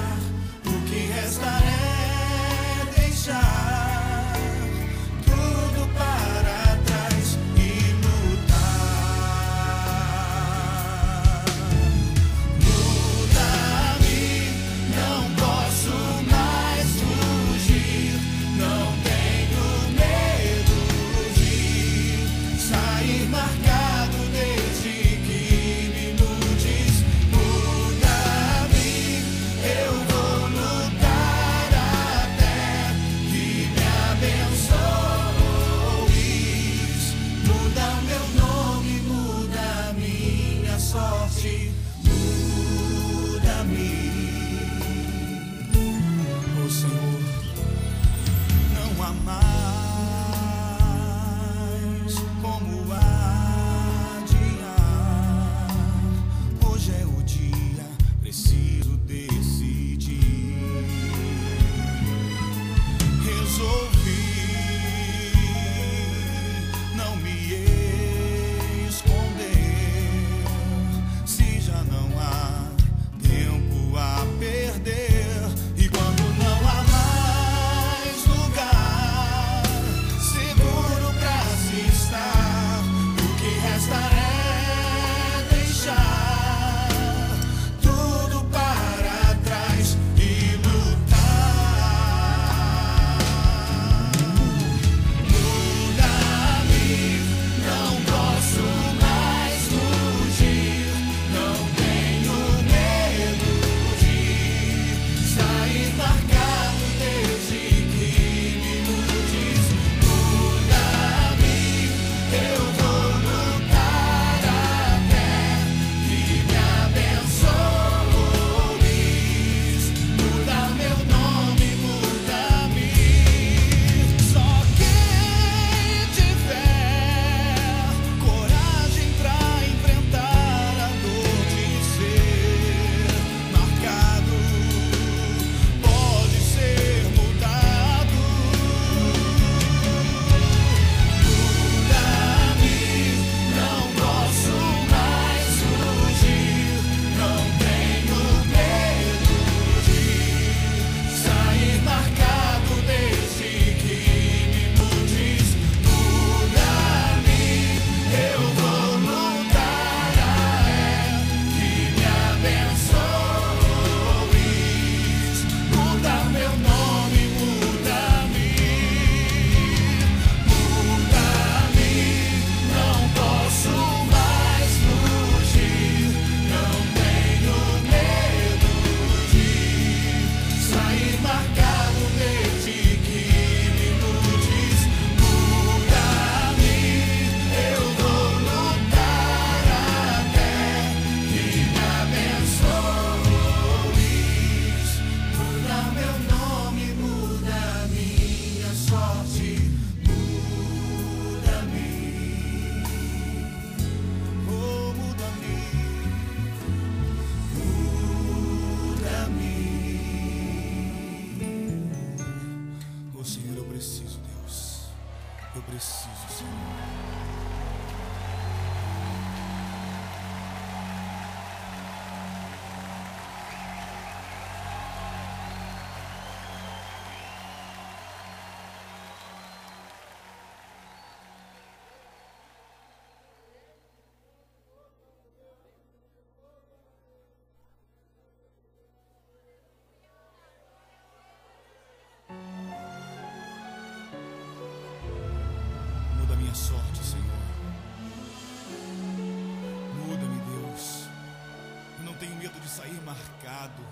sair marcado,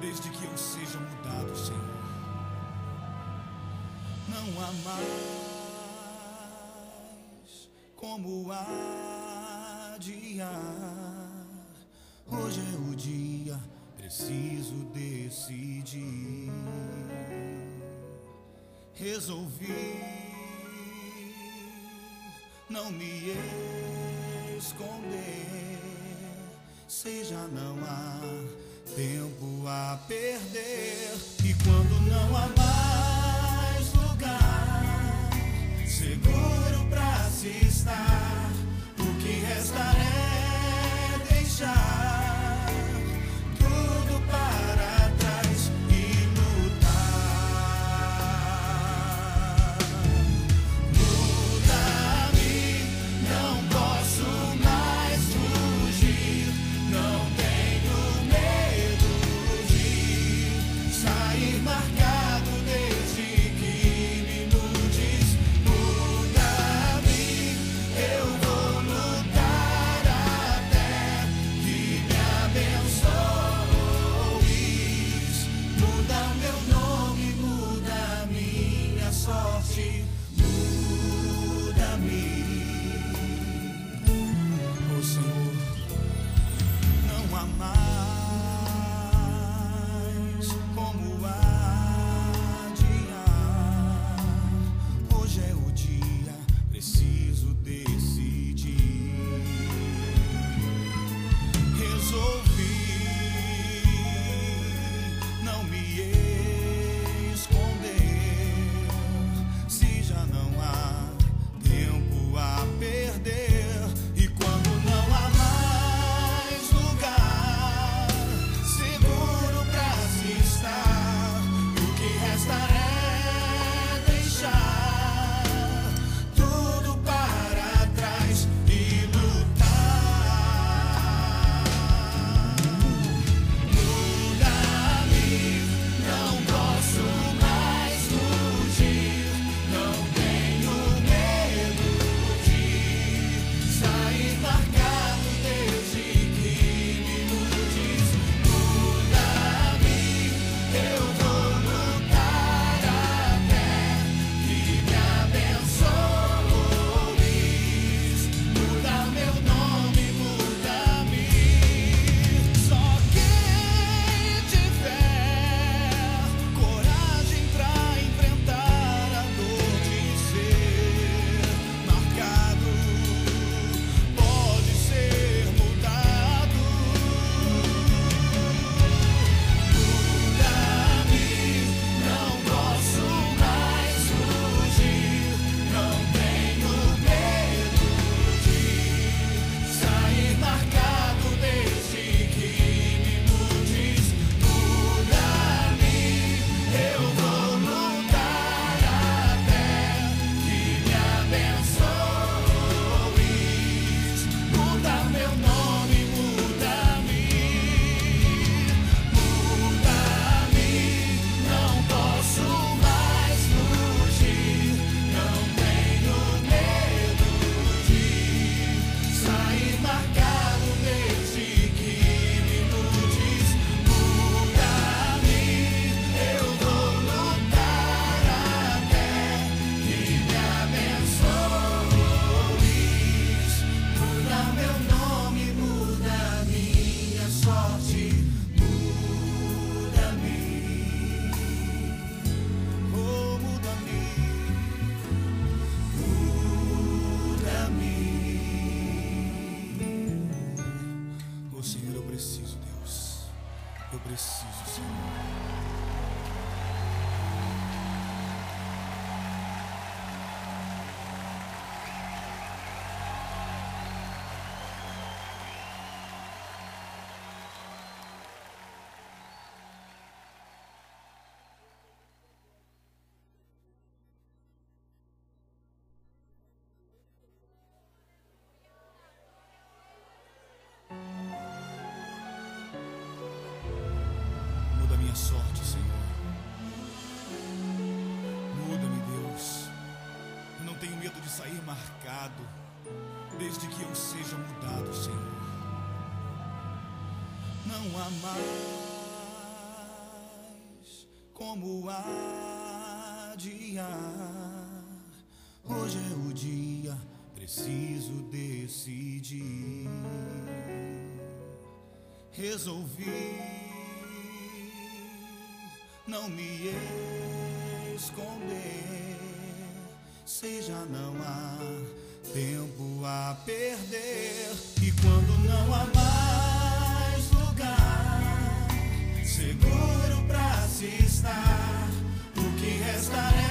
desde que eu seja mudado, Senhor. Não há mais como adiar. Hoje é o dia, preciso decidir. Resolvi não me esconder sei já não há tempo a perder. E quando não há mais lugar seguro para se estar, o que resta é deixar. sair marcado, desde que eu seja mudado, Senhor. Não há mais como adiar. Hoje é o dia, preciso decidir. Resolvi não me esconder você já não há tempo a perder. E quando não há mais lugar seguro para se estar, o que resta é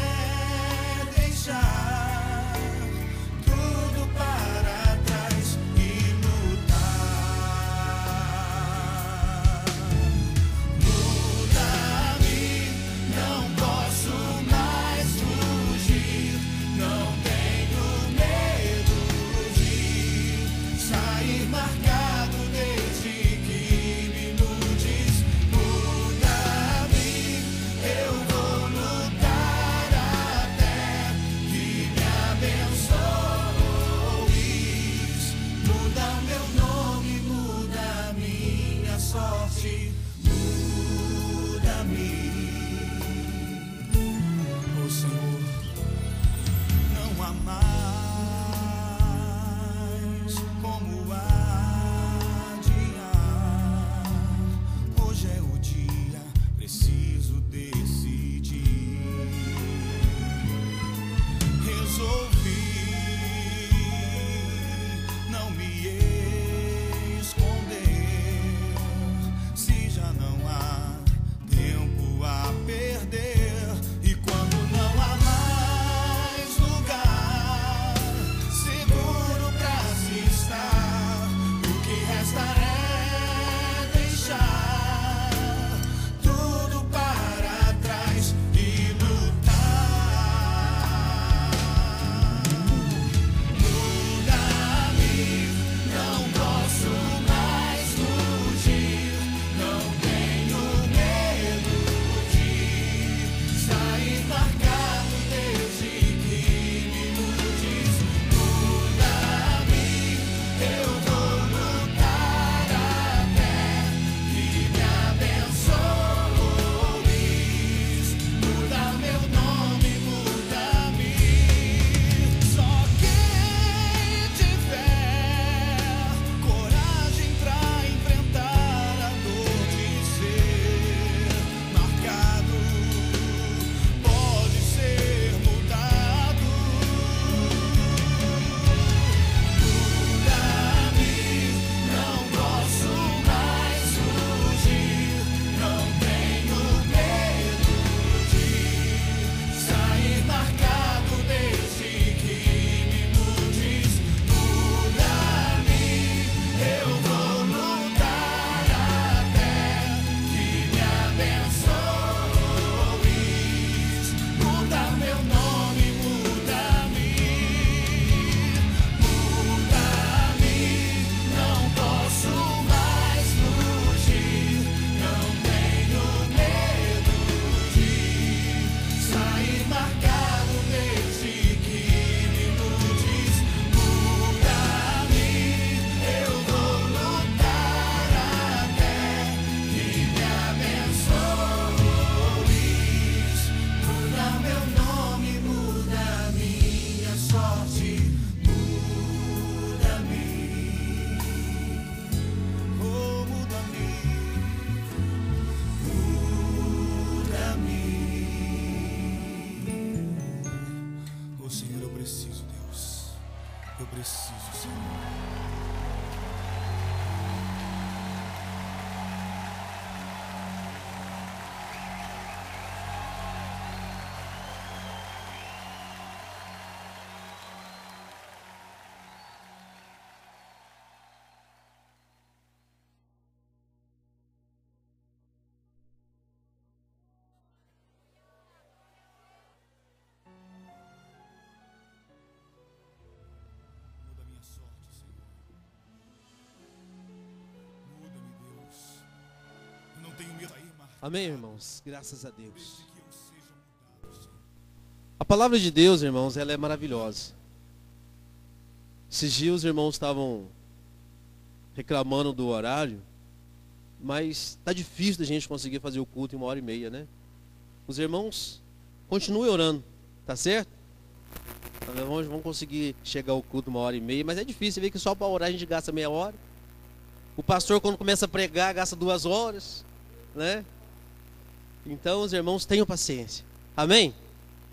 Amém, irmãos? Graças a Deus. A palavra de Deus, irmãos, ela é maravilhosa. Esses dias os irmãos estavam reclamando do horário, mas está difícil da gente conseguir fazer o culto em uma hora e meia, né? Os irmãos continuem orando, tá certo? Nós vamos conseguir chegar ao culto uma hora e meia, mas é difícil ver que só para orar a gente gasta meia hora. O pastor, quando começa a pregar, gasta duas horas, né? Então, os irmãos, tenham paciência. Amém?